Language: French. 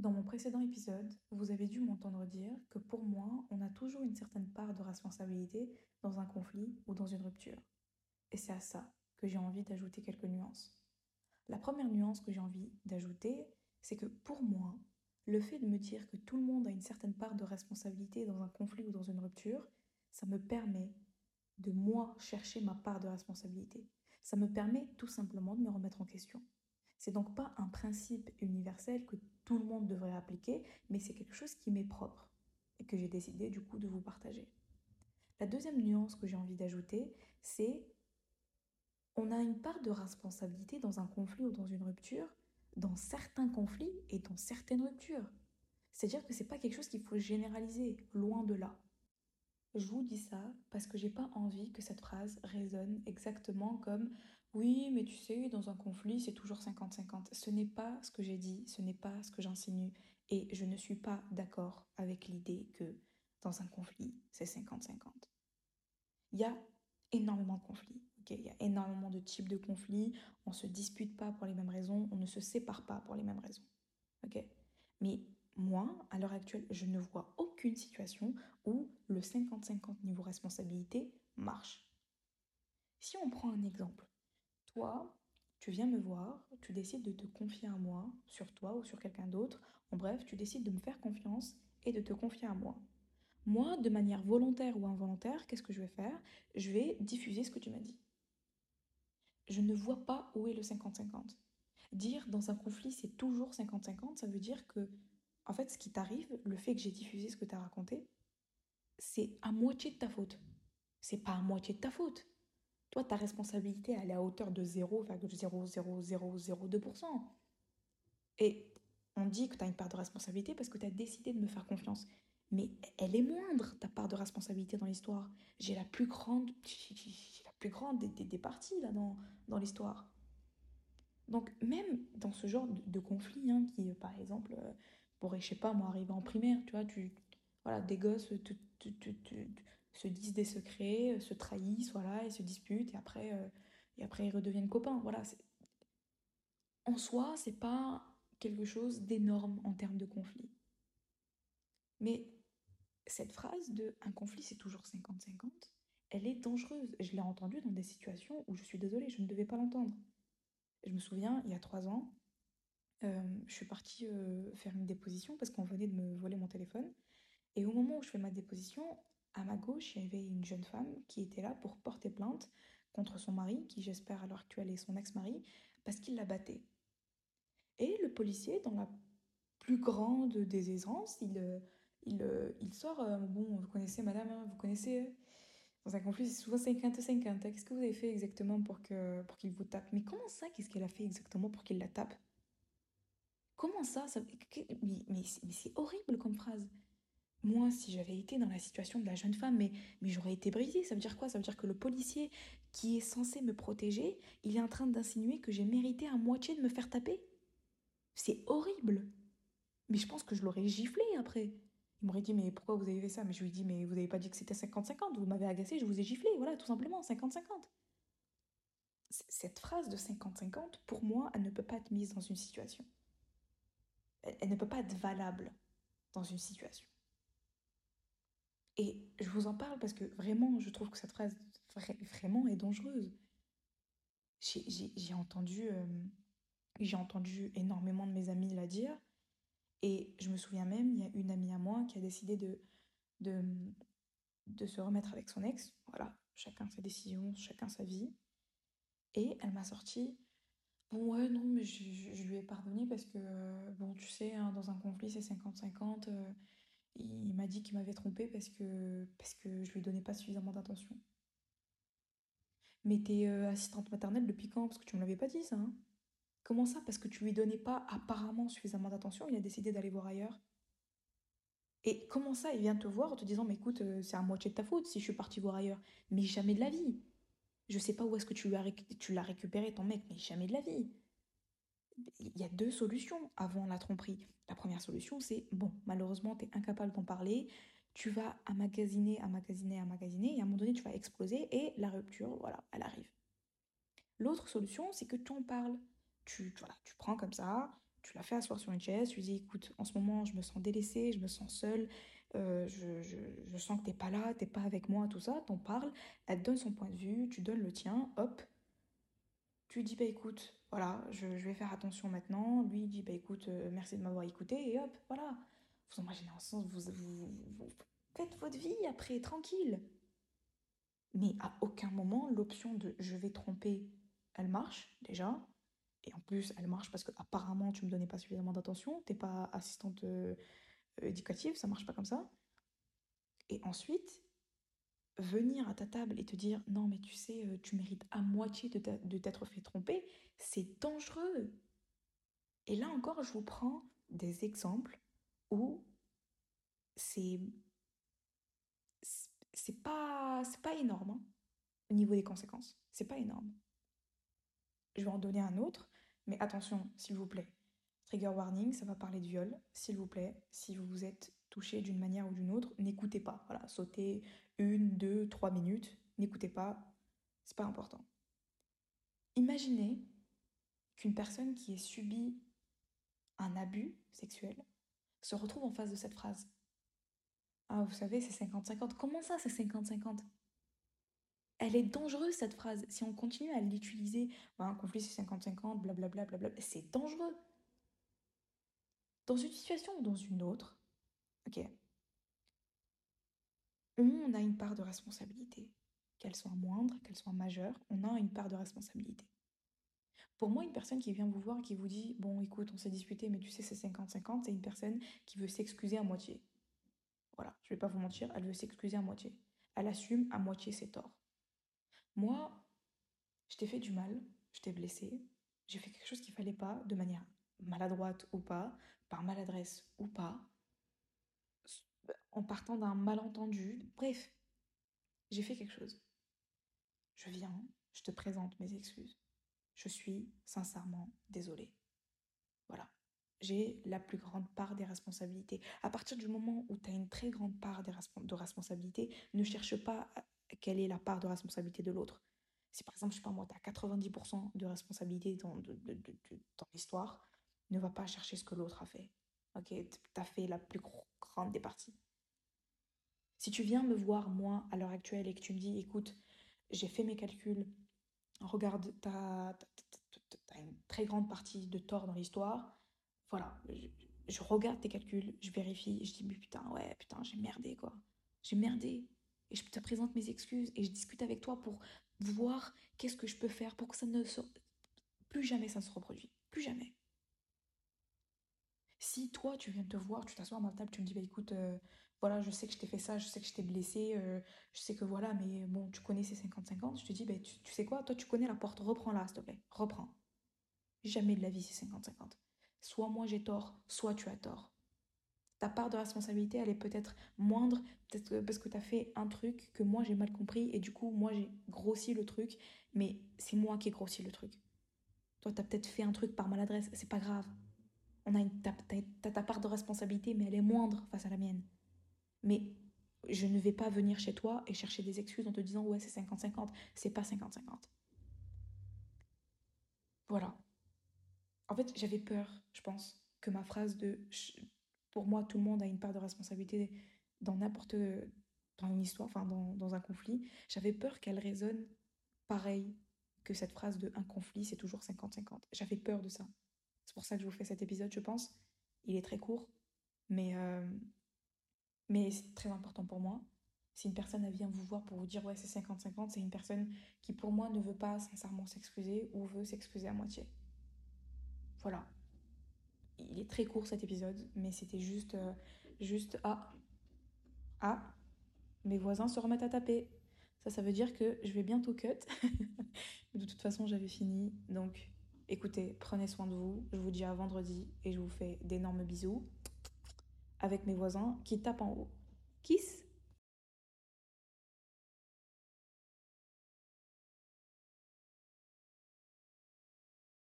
Dans mon précédent épisode, vous avez dû m'entendre dire que pour moi, on a toujours une certaine part de responsabilité dans un conflit ou dans une rupture. Et c'est à ça que j'ai envie d'ajouter quelques nuances. La première nuance que j'ai envie d'ajouter, c'est que pour moi, le fait de me dire que tout le monde a une certaine part de responsabilité dans un conflit ou dans une rupture, ça me permet de moi chercher ma part de responsabilité. Ça me permet tout simplement de me remettre en question. C'est donc pas un principe universel que tout le monde devrait appliquer, mais c'est quelque chose qui m'est propre et que j'ai décidé du coup de vous partager. La deuxième nuance que j'ai envie d'ajouter, c'est on a une part de responsabilité dans un conflit ou dans une rupture, dans certains conflits et dans certaines ruptures. C'est-à-dire que c'est pas quelque chose qu'il faut généraliser, loin de là. Je vous dis ça parce que j'ai pas envie que cette phrase résonne exactement comme oui, mais tu sais, dans un conflit, c'est toujours 50-50. Ce n'est pas ce que j'ai dit, ce n'est pas ce que j'insinue. Et je ne suis pas d'accord avec l'idée que dans un conflit, c'est 50-50. Il y a énormément de conflits. Il y a énormément de types de conflits. On ne se dispute pas pour les mêmes raisons. On ne se sépare pas pour les mêmes raisons. Mais moi, à l'heure actuelle, je ne vois aucune situation où le 50-50 niveau responsabilité marche. Si on prend un exemple, toi, tu viens me voir, tu décides de te confier à moi, sur toi ou sur quelqu'un d'autre. En bref, tu décides de me faire confiance et de te confier à moi. Moi, de manière volontaire ou involontaire, qu'est-ce que je vais faire? Je vais diffuser ce que tu m'as dit. Je ne vois pas où est le 50-50. Dire dans un conflit c'est toujours 50-50, ça veut dire que, en fait, ce qui t'arrive, le fait que j'ai diffusé ce que tu as raconté, c'est à moitié de ta faute. C'est pas à moitié de ta faute. Toi, ta responsabilité, elle est à hauteur de 0,00002%. Et on dit que tu as une part de responsabilité parce que tu as décidé de me faire confiance. Mais elle est moindre, ta part de responsabilité dans l'histoire. J'ai la plus grande, la plus grande des, des, parties là, dans, dans l'histoire. Donc même dans ce genre de, conflit, hein, qui par exemple pourrait, je sais pas, moi, arriver en primaire, tu vois, tu, voilà, des gosses, se disent des secrets, euh, se trahissent, voilà, et se disputent, et après, euh, et après ils redeviennent copains. Voilà. En soi, c'est pas quelque chose d'énorme en termes de conflit. Mais cette phrase de un conflit c'est toujours 50-50, elle est dangereuse. Je l'ai entendue dans des situations où je suis désolée, je ne devais pas l'entendre. Je me souviens, il y a trois ans, je suis partie faire une déposition parce qu'on venait de me voler mon téléphone. Et au moment où je fais ma déposition, à ma gauche, il y avait une jeune femme qui était là pour porter plainte contre son mari, qui j'espère à l'heure actuelle est son ex-mari, parce qu'il la battait. Et le policier, dans la plus grande des aisances, il, euh, il, euh, il sort, euh, bon, vous connaissez madame, hein, vous connaissez, dans un conflit, c'est souvent 50-50. Hein. Qu'est-ce que vous avez fait exactement pour qu'il pour qu'il vous tape? Mais comment ça, qu'est-ce qu'elle a fait exactement pour qu'il la tape? Comment ça, ça Mais, c'est horrible comme phrase moi, si j'avais été dans la situation de la jeune femme, mais, mais j'aurais été brisée. Ça veut dire quoi? Ça veut dire que le policier qui est censé me protéger, il est en train d'insinuer que j'ai mérité à moitié de me faire taper. C'est horrible. Mais je pense que je l'aurais giflé après. Il m'aurait dit, mais pourquoi vous avez fait ça? Mais je lui ai dit, mais vous n'avez pas dit que c'était 50-50, vous m'avez agacé, je vous ai giflé, voilà, tout simplement, 50-50. Cette phrase de 50-50, pour moi, elle ne peut pas être mise dans une situation. Elle ne peut pas être valable dans une situation. Et je vous en parle parce que vraiment, je trouve que cette phrase vraiment est dangereuse. J'ai entendu, euh, entendu énormément de mes amis la dire. Et je me souviens même, il y a une amie à moi qui a décidé de, de, de se remettre avec son ex. Voilà, chacun sa décision, chacun sa vie. Et elle m'a sorti Bon, ouais, non, mais je, lui ai pardonné parce que, bon, tu sais, hein, dans un conflit, c'est 50-50 il m'a dit qu'il m'avait trompé parce que, parce que je lui donnais pas suffisamment d'attention. Mais t'es euh, assistante maternelle depuis quand? Parce que tu me l'avais pas dit ça. Hein Comment ça? Parce que tu lui donnais pas apparemment suffisamment d'attention, il a décidé d'aller voir ailleurs. Et comment ça Il vient te voir en te disant Mais écoute, euh, c'est à moitié de ta faute si je suis partie voir ailleurs? Mais jamais de la vie. Je sais pas où est-ce que tu l'as récupéré ton mec, mais jamais de la vie il y a deux solutions avant la tromperie. La première solution, c'est bon, malheureusement, tu es incapable d'en parler, tu vas magasiner, à magasiner, à magasiner, et à un moment donné, tu vas exploser et la rupture, voilà, elle arrive. L'autre solution, c'est que tu en parles. Tu, tu prends comme ça, tu l'as fait asseoir sur une chaise, tu dis écoute, en ce moment je me sens délaissée, je me sens seule, euh, je, je, sens que t'es pas là, t'es pas avec moi, tout ça, t'en parles, elle te donne son point de vue, tu donnes le tien, hop. Tu dis bah écoute, voilà, je, je vais faire attention maintenant. Lui dit bah écoute, euh, merci de m'avoir écouté, et hop, voilà. Vous imaginez ensemble, vous, vous, vous faites votre vie après, tranquille. Mais à aucun moment l'option de je vais tromper, elle marche déjà. Et en plus, elle marche parce que apparemment tu me donnais pas suffisamment d'attention, t'es pas assistante euh, éducative, ça marche pas comme ça. Et ensuite, venir à ta table et te dire non mais tu sais, euh, tu mérites à moitié de t'être fait tromper, c'est dangereux. Et là encore, je vous prends des exemples où c'est c'est pas c'est pas énorme hein, au niveau des conséquences. C'est pas énorme. Je vais en donner un autre, mais attention, s'il vous plaît. Trigger warning, ça va parler de viol. S'il vous plaît, si vous vous êtes touché d'une manière ou d'une autre, n'écoutez pas. Voilà, sautez une, deux, trois minutes, n'écoutez pas, c'est pas important. Imaginez qu'une personne qui ait subi un abus sexuel se retrouve en face de cette phrase. Ah, vous savez, c'est 50-50. Comment ça, c'est 50-50 Elle est dangereuse, cette phrase. Si on continue à l'utiliser, un conflit, c'est 50-50, blablabla, blablabla, c'est dangereux. Dans une situation ou dans une autre, ok, on a une part de responsabilité. Qu'elle soit moindre, qu'elle soit majeure, on a une part de responsabilité. Pour moi, une personne qui vient vous voir et qui vous dit Bon, écoute, on s'est disputé, mais tu sais, c'est 50-50, c'est une personne qui veut s'excuser à moitié. Voilà, je vais pas vous mentir, elle veut s'excuser à moitié. Elle assume à moitié ses torts. Moi, je t'ai fait du mal, je t'ai blessé, j'ai fait quelque chose qu'il fallait pas, de manière maladroite ou pas, par maladresse ou pas, en partant d'un malentendu. Bref, j'ai fait quelque chose. Je viens, je te présente mes excuses. Je suis sincèrement désolée. Voilà j'ai la plus grande part des responsabilités. À partir du moment où tu as une très grande part de responsabilité, ne cherche pas quelle est la part de responsabilité de l'autre. Si par exemple, je sais pas moi, tu as 90% de responsabilité dans, de, dans l'histoire, ne va pas chercher ce que l'autre a fait. Ok, tu as fait la plus grande des parties. Si tu viens me voir, moi, à l'heure actuelle, et que tu me dis, écoute, j'ai fait mes calculs, regarde, tu as, une très grande partie de tort dans l'histoire, voilà, je, regarde tes calculs, je vérifie, je dis, mais putain, ouais, putain, j'ai merdé, quoi. J'ai merdé. Et je te présente mes excuses et je discute avec toi pour voir qu'est-ce que je peux faire pour que ça ne se... Plus jamais ça ne se reproduit. Plus jamais. Si toi, tu viens te voir, tu t'assois à ma table, tu me dis, bah écoute, euh, voilà, je sais que je t'ai fait ça, je sais que je t'ai blessé, euh, je sais que voilà, mais bon, tu connais ces 50-50, je te dis, bah, tu, sais quoi, toi, tu connais la porte, reprends-la, s'il te plaît, reprends. Jamais de la vie, c'est 50-50 soit moi j'ai tort, soit tu as tort. Ta part de responsabilité, elle est peut-être moindre, peut-être parce que tu as fait un truc que moi j'ai mal compris et du coup moi j'ai grossi le truc, mais c'est moi qui ai grossi le truc. Toi, tu as peut-être fait un truc par maladresse, c'est pas grave. On a une, t'as, ta part de responsabilité, mais elle est moindre face à la mienne. Mais je ne vais pas venir chez toi et chercher des excuses en te disant ouais c'est 50-50. C'est pas 50-50. Voilà. En fait, j'avais peur, je pense, que ma phrase de pour moi, tout le monde a une part de responsabilité dans n'importe dans une histoire, enfin dans, dans un conflit. J'avais peur qu'elle résonne pareil que cette phrase de un conflit, c'est toujours 50-50. J'avais peur de ça. C'est pour ça que je vous fais cet épisode, je pense. Il est très court, mais, euh, mais c'est très important pour moi. Si une personne vient vous voir pour vous dire ouais c'est 50-50, c'est une personne qui pour moi ne veut pas sincèrement s'excuser ou veut s'excuser à moitié. Voilà. Il est très court cet épisode, mais c'était juste, euh, juste ah, ah, mes voisins se remettent à taper. Ça, ça veut dire que je vais bientôt cut. de toute façon, j'avais fini. Donc, écoutez, prenez soin de vous. Je vous dis à vendredi et je vous fais d'énormes bisous avec mes voisins qui tapent en haut. Kiss